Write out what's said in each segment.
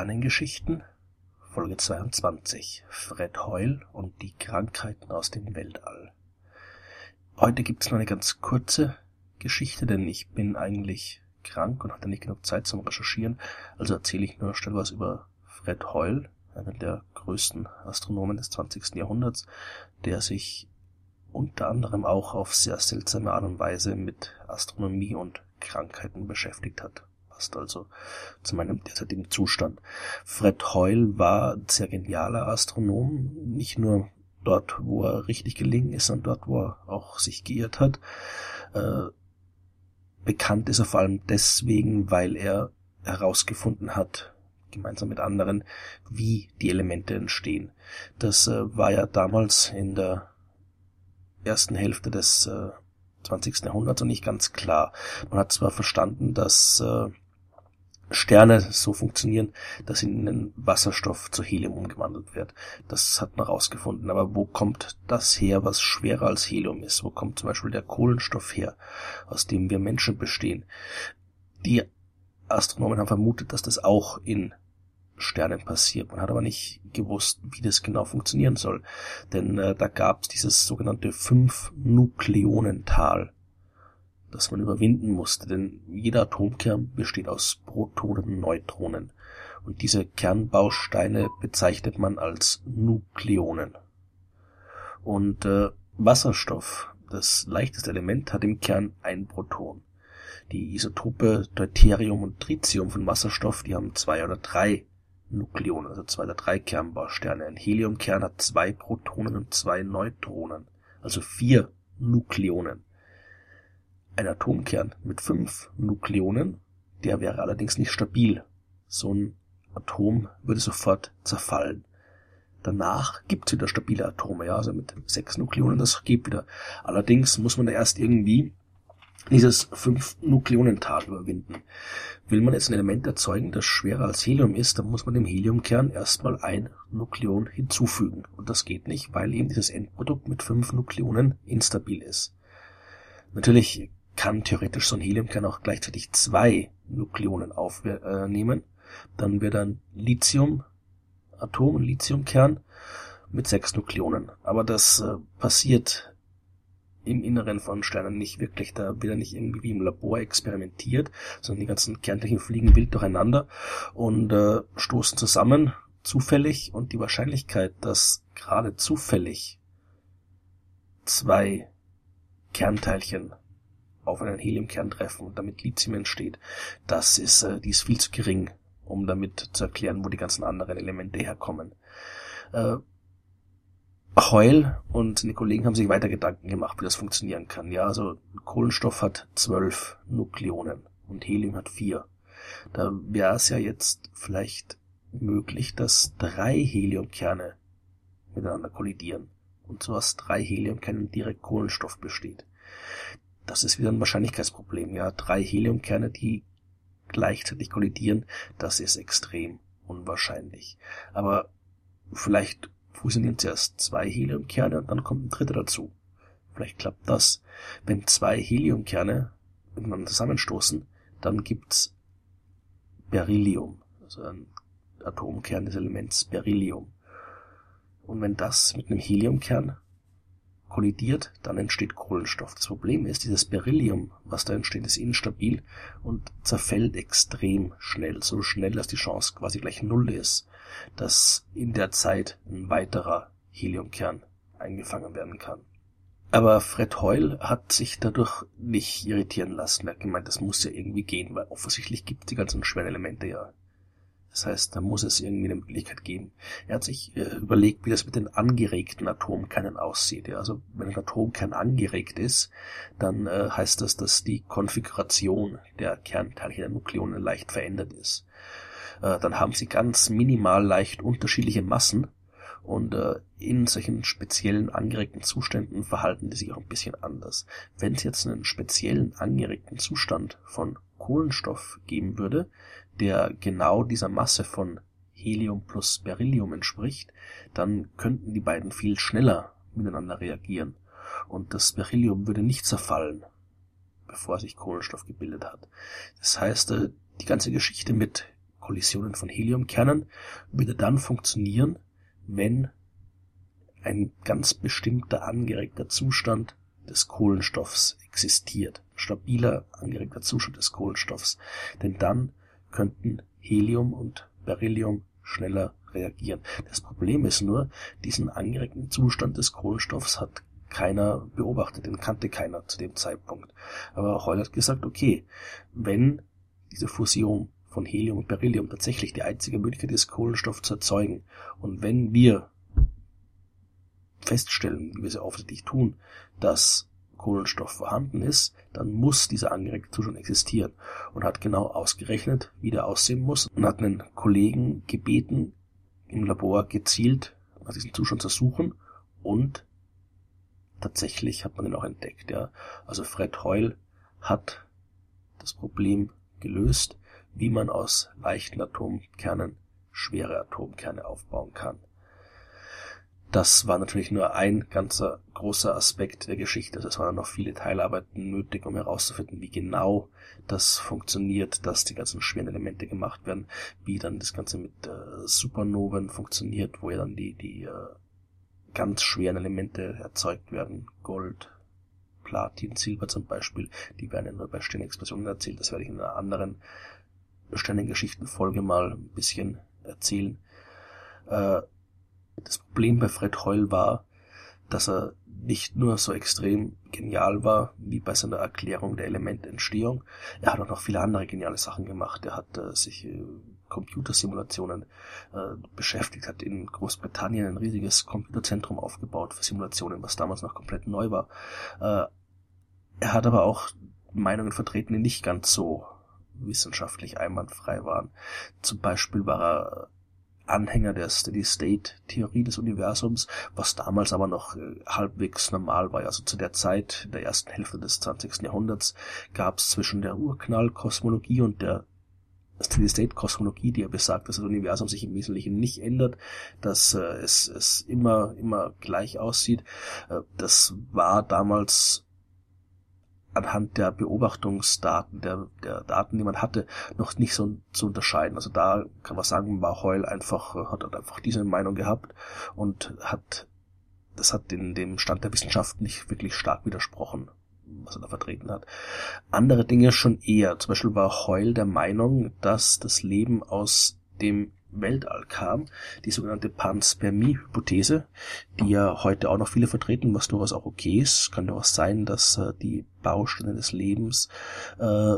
Sternengeschichten Folge 22 Fred Hoyle und die Krankheiten aus dem Weltall. Heute gibt's nur eine ganz kurze Geschichte, denn ich bin eigentlich krank und hatte nicht genug Zeit zum Recherchieren, also erzähle ich nur schnell was über Fred Hoyle, einen der größten Astronomen des 20. Jahrhunderts, der sich unter anderem auch auf sehr seltsame Art und Weise mit Astronomie und Krankheiten beschäftigt hat passt also zu meinem derzeitigen Zustand. Fred Hoyle war ein sehr genialer Astronom, nicht nur dort, wo er richtig gelegen ist, sondern dort, wo er auch sich geirrt hat. Äh, bekannt ist er vor allem deswegen, weil er herausgefunden hat, gemeinsam mit anderen, wie die Elemente entstehen. Das äh, war ja damals in der ersten Hälfte des äh, 20. Jahrhunderts noch nicht ganz klar. Man hat zwar verstanden, dass äh, Sterne so funktionieren, dass in ihnen Wasserstoff zu Helium umgewandelt wird. Das hat man herausgefunden. Aber wo kommt das her, was schwerer als Helium ist? Wo kommt zum Beispiel der Kohlenstoff her, aus dem wir Menschen bestehen? Die Astronomen haben vermutet, dass das auch in Sternen passiert. Man hat aber nicht gewusst, wie das genau funktionieren soll. Denn äh, da gab es dieses sogenannte Fünf-Nukleonental das man überwinden musste, denn jeder Atomkern besteht aus Protonen und Neutronen, und diese Kernbausteine bezeichnet man als Nukleonen. Und äh, Wasserstoff, das leichteste Element, hat im Kern ein Proton. Die Isotope Deuterium und Tritium von Wasserstoff, die haben zwei oder drei Nukleonen, also zwei oder drei Kernbausterne. Ein Heliumkern hat zwei Protonen und zwei Neutronen, also vier Nukleonen. Ein Atomkern mit fünf Nukleonen, der wäre allerdings nicht stabil. So ein Atom würde sofort zerfallen. Danach gibt's wieder stabile Atome, ja, also mit sechs Nukleonen, das geht wieder. Allerdings muss man da erst irgendwie dieses fünf Nukleonental überwinden. Will man jetzt ein Element erzeugen, das schwerer als Helium ist, dann muss man dem Heliumkern erstmal ein Nukleon hinzufügen. Und das geht nicht, weil eben dieses Endprodukt mit fünf Nukleonen instabil ist. Natürlich kann theoretisch so ein Heliumkern auch gleichzeitig zwei Nukleonen aufnehmen. Dann wird ein Lithium-Atom, ein Lithiumkern mit sechs Nukleonen. Aber das äh, passiert im Inneren von Sternen nicht wirklich. Da wird er nicht irgendwie wie im Labor experimentiert, sondern die ganzen Kernteilchen fliegen wild durcheinander und äh, stoßen zusammen, zufällig. Und die Wahrscheinlichkeit, dass gerade zufällig zwei Kernteilchen auf einen Heliumkern treffen und damit Lithium entsteht, das ist, äh, die ist viel zu gering, um damit zu erklären, wo die ganzen anderen Elemente herkommen. Äh, Heul und seine Kollegen haben sich weiter Gedanken gemacht, wie das funktionieren kann. Ja, also Kohlenstoff hat zwölf Nukleonen und Helium hat vier. Da wäre es ja jetzt vielleicht möglich, dass drei Heliumkerne miteinander kollidieren und so aus drei Heliumkernen direkt Kohlenstoff besteht das ist wieder ein Wahrscheinlichkeitsproblem. Ja, drei Heliumkerne, die gleichzeitig kollidieren, das ist extrem unwahrscheinlich. Aber vielleicht fusionieren zuerst zwei Heliumkerne und dann kommt ein dritter dazu. Vielleicht klappt das. Wenn zwei Heliumkerne miteinander zusammenstoßen, dann gibt's Beryllium, also ein Atomkern des Elements Beryllium. Und wenn das mit einem Heliumkern kollidiert, dann entsteht Kohlenstoff. Das Problem ist, dieses Beryllium, was da entsteht, ist instabil und zerfällt extrem schnell, so schnell, dass die Chance quasi gleich null ist, dass in der Zeit ein weiterer Heliumkern eingefangen werden kann. Aber Fred Hoyle hat sich dadurch nicht irritieren lassen. Er hat gemeint, das muss ja irgendwie gehen, weil offensichtlich gibt es die ganzen schweren Elemente ja das heißt, da muss es irgendwie eine Möglichkeit geben. Er hat sich äh, überlegt, wie das mit den angeregten Atomkernen aussieht. Ja, also wenn ein Atomkern angeregt ist, dann äh, heißt das, dass die Konfiguration der Kernteilchen der Nukleonen leicht verändert ist. Äh, dann haben sie ganz minimal leicht unterschiedliche Massen und äh, in solchen speziellen angeregten Zuständen verhalten die sich auch ein bisschen anders. Wenn es jetzt einen speziellen angeregten Zustand von Kohlenstoff geben würde, der genau dieser Masse von Helium plus Beryllium entspricht, dann könnten die beiden viel schneller miteinander reagieren und das Beryllium würde nicht zerfallen, bevor sich Kohlenstoff gebildet hat. Das heißt, äh, die ganze Geschichte mit Kollisionen von Heliumkernen würde dann funktionieren, wenn ein ganz bestimmter angeregter Zustand des Kohlenstoffs existiert. Stabiler angeregter Zustand des Kohlenstoffs. Denn dann könnten Helium und Beryllium schneller reagieren. Das Problem ist nur, diesen angeregten Zustand des Kohlenstoffs hat keiner beobachtet, den kannte keiner zu dem Zeitpunkt. Aber Hoyle hat gesagt, okay, wenn diese Fusion von Helium und Beryllium tatsächlich die einzige Möglichkeit ist, Kohlenstoff zu erzeugen, und wenn wir feststellen, wie wir es offensichtlich tun, dass Kohlenstoff vorhanden ist, dann muss dieser angeregte Zustand existieren und hat genau ausgerechnet, wie der aussehen muss und hat einen Kollegen gebeten, im Labor gezielt nach diesem Zustand zu suchen und tatsächlich hat man ihn auch entdeckt. Ja. Also Fred Hoyle hat das Problem gelöst, wie man aus leichten Atomkernen schwere Atomkerne aufbauen kann. Das war natürlich nur ein ganzer großer Aspekt der Geschichte. Also es waren noch viele Teilarbeiten nötig, um herauszufinden, wie genau das funktioniert, dass die ganzen schweren Elemente gemacht werden, wie dann das Ganze mit äh, Supernoven funktioniert, wo ja dann die, die äh, ganz schweren Elemente erzeugt werden. Gold, Platin, Silber zum Beispiel, die werden ja nur bei Sternexplosionen erzählt. Das werde ich in einer anderen Sternengeschichtenfolge mal ein bisschen erzählen. Äh, das Problem bei Fred Hoyle war, dass er nicht nur so extrem genial war, wie bei seiner Erklärung der Elemententstehung, er hat auch noch viele andere geniale Sachen gemacht. Er hat äh, sich äh, Computersimulationen äh, beschäftigt, hat in Großbritannien ein riesiges Computerzentrum aufgebaut für Simulationen, was damals noch komplett neu war. Äh, er hat aber auch Meinungen vertreten, die nicht ganz so wissenschaftlich einwandfrei waren. Zum Beispiel war er Anhänger der Steady-State-Theorie des Universums, was damals aber noch äh, halbwegs normal war. Also zu der Zeit, der ersten Hälfte des 20. Jahrhunderts, gab es zwischen der Urknall-Kosmologie und der Steady-State-Kosmologie, die ja besagt, dass das Universum sich im Wesentlichen nicht ändert, dass äh, es, es immer, immer gleich aussieht. Äh, das war damals anhand der Beobachtungsdaten, der, der Daten, die man hatte, noch nicht so zu unterscheiden. Also da kann man sagen, war Heul einfach, hat, hat einfach diese Meinung gehabt und hat, das hat den, dem Stand der Wissenschaft nicht wirklich stark widersprochen, was er da vertreten hat. Andere Dinge schon eher. Zum Beispiel war Heul der Meinung, dass das Leben aus dem Weltall kam, die sogenannte Panspermie-Hypothese, die ja heute auch noch viele vertreten, was durchaus auch okay ist. Kann durchaus sein, dass äh, die Bausteine des Lebens äh,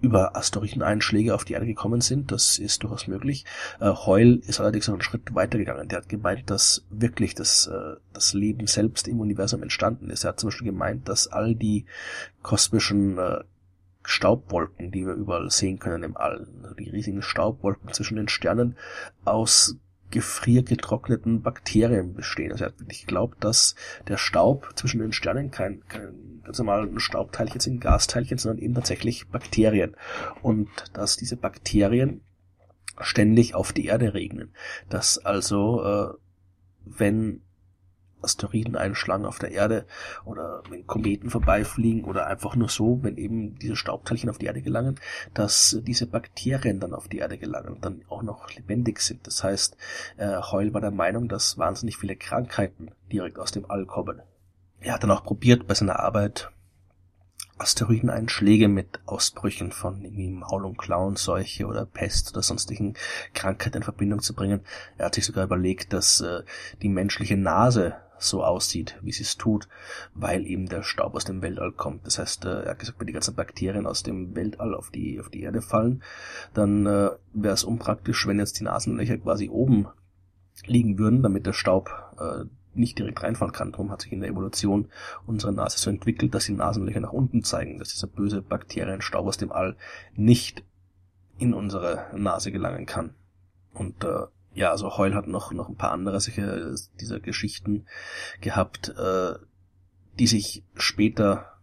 über Asteroideneinschläge auf die Erde gekommen sind. Das ist durchaus möglich. Äh, Heul ist allerdings noch einen Schritt weitergegangen. Der hat gemeint, dass wirklich das, äh, das Leben selbst im Universum entstanden ist. Er hat zum Beispiel gemeint, dass all die kosmischen äh, Staubwolken, die wir überall sehen können im All. Also die riesigen Staubwolken zwischen den Sternen aus gefriergetrockneten Bakterien bestehen. Also er hat wirklich geglaubt, dass der Staub zwischen den Sternen kein, kein ganz normalen Staubteilchen sind, Gasteilchen, sondern eben tatsächlich Bakterien. Und dass diese Bakterien ständig auf die Erde regnen. Dass also, äh, wenn Asteroiden einschlagen auf der Erde oder wenn Kometen vorbeifliegen oder einfach nur so, wenn eben diese Staubteilchen auf die Erde gelangen, dass diese Bakterien dann auf die Erde gelangen und dann auch noch lebendig sind. Das heißt, äh, Heul war der Meinung, dass wahnsinnig viele Krankheiten direkt aus dem All kommen. Er hat dann auch probiert bei seiner Arbeit Asteroideneinschläge mit Ausbrüchen von irgendwie Maul- und Klauenseuche oder Pest oder sonstigen Krankheiten in Verbindung zu bringen. Er hat sich sogar überlegt, dass äh, die menschliche Nase so aussieht, wie sie es tut, weil eben der Staub aus dem Weltall kommt. Das heißt, äh, er hat gesagt, wenn die ganzen Bakterien aus dem Weltall auf die, auf die Erde fallen, dann äh, wäre es unpraktisch, wenn jetzt die Nasenlöcher quasi oben liegen würden, damit der Staub äh, nicht direkt reinfallen kann. Darum hat sich in der Evolution unsere Nase so entwickelt, dass die Nasenlöcher nach unten zeigen, dass dieser böse Bakterienstaub aus dem All nicht in unsere Nase gelangen kann. Und äh, ja, also Heul hat noch, noch ein paar andere solche dieser Geschichten gehabt, äh, die sich später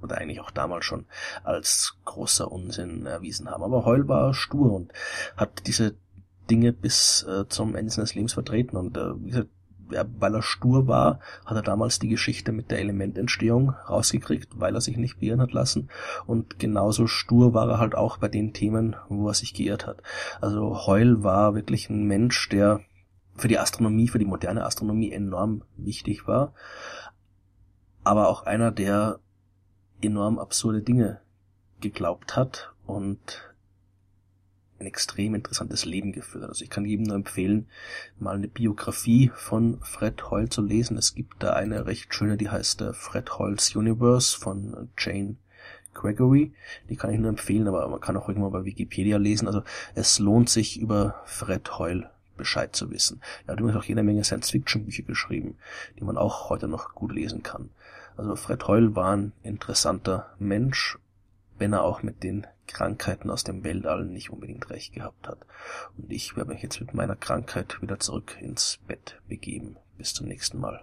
oder eigentlich auch damals schon als großer Unsinn erwiesen haben. Aber Heul war stur und hat diese Dinge bis äh, zum Ende seines Lebens vertreten und äh, wie gesagt, weil er stur war, hat er damals die Geschichte mit der Elemententstehung rausgekriegt, weil er sich nicht beirren hat lassen. Und genauso stur war er halt auch bei den Themen, wo er sich geirrt hat. Also Heul war wirklich ein Mensch, der für die Astronomie, für die moderne Astronomie enorm wichtig war, aber auch einer, der enorm absurde Dinge geglaubt hat und ein extrem interessantes Leben geführt. Also ich kann jedem nur empfehlen, mal eine Biografie von Fred Hoyle zu lesen. Es gibt da eine recht schöne, die heißt äh, Fred Hoyles Universe von Jane Gregory. Die kann ich nur empfehlen, aber man kann auch irgendwann bei Wikipedia lesen. Also es lohnt sich über Fred Hoyle Bescheid zu wissen. Er hat übrigens auch jede Menge Science-Fiction-Bücher geschrieben, die man auch heute noch gut lesen kann. Also Fred Hoyle war ein interessanter Mensch, wenn er auch mit den Krankheiten aus dem Weltall nicht unbedingt recht gehabt hat. Und ich werde mich jetzt mit meiner Krankheit wieder zurück ins Bett begeben. Bis zum nächsten Mal.